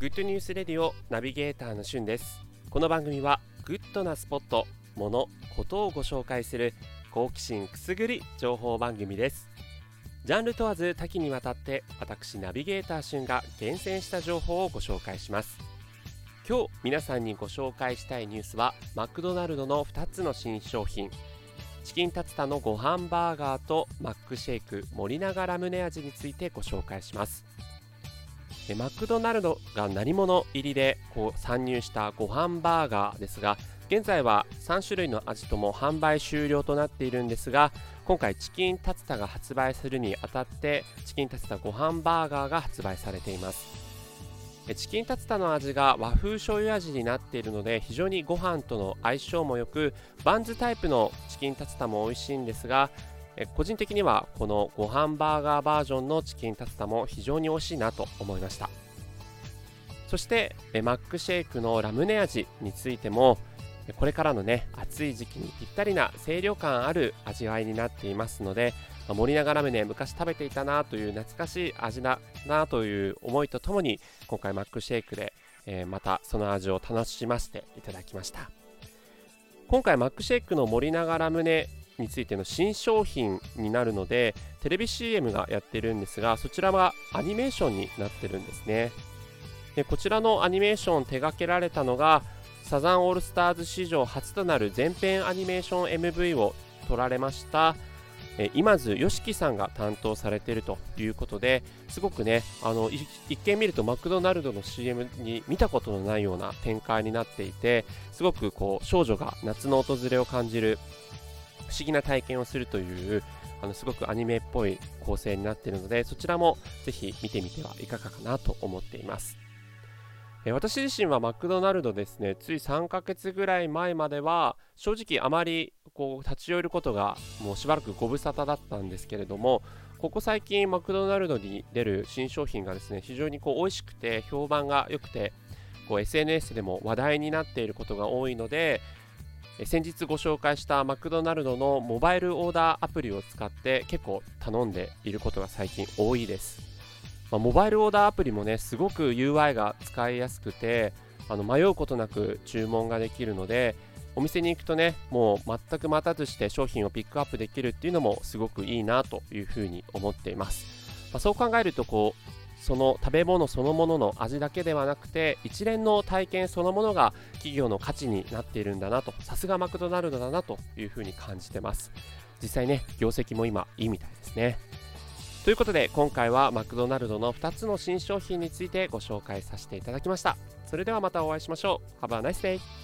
グッドニュースレディオナビゲーターのしゅんです。この番組はグッドなスポット、物、ことをご紹介する好奇心くすぐり情報番組です。ジャンル問わず多岐にわたって私ナビゲーターしゅんが厳選した情報をご紹介します。今日皆さんにご紹介したいニュースはマクドナルドの2つの新商品。チキンタツタのご飯バーガーとマックシェイク森永ラムネ味についてご紹介します。えマクドナルドが何者入りでこう参入したご飯バーガーですが現在は3種類の味とも販売終了となっているんですが今回チキンタツタが発売するにあたってチキンタツタご飯バーガーが発売されています。チキンタツタの味が和風醤油味になっているので非常にご飯との相性も良くバンズタイプのチキンタツタも美味しいんですが個人的にはこのご飯バーガーバージョンのチキンタツタも非常に美味しいなと思いました。そしてマックシェイクのラムネ味についてもこれからのね暑い時期にぴったりな清涼感ある味わいになっていますので森永ラムネ昔食べていたなという懐かしい味だなという思いとともに今回マックシェイクで、え、またその味を楽しませていただきました。今回マックシェイクの森永ラムネについての新商品になるのでテレビ CM がやってるんですがそちらはアニメーションになってるんですね。でこちらのアニメーション手掛けられたのがサザンオールスターズ史上初となる全編アニメーション MV を撮られました今津よしきさんが担当されているということですごくねあの一見見るとマクドナルドの CM に見たことのないような展開になっていてすごくこう少女が夏の訪れを感じる不思議な体験をするというあのすごくアニメっぽい構成になっているのでそちらもぜひ見てみてはいかがかなと思っています。私自身はマクドナルドですねつい3ヶ月ぐらい前までは正直あまりこう立ち寄ることがもうしばらくご無沙汰だったんですけれどもここ最近マクドナルドに出る新商品がですね非常にこう美味しくて評判が良くてこう SNS でも話題になっていることが多いので先日ご紹介したマクドナルドのモバイルオーダーアプリを使って結構頼んでいることが最近多いです、まあ、モバイルオーダーアプリもねすごく UI が使いやすくてあの迷うことなく注文ができるのでお店に行くとねもう全く待たずして商品をピックアップできるっていうのもすごくいいなというふうに思っています、まあ、そう考えるとこうその食べ物そのものの味だけではなくて一連の体験そのものが企業の価値になっているんだなとさすがマクドナルドだなというふうに感じてます。実際ね業績も今いいみたいですね。ということで今回はマクドナルドの2つの新商品についてご紹介させていただきました。それではまたお会いしましょう。Have a nice day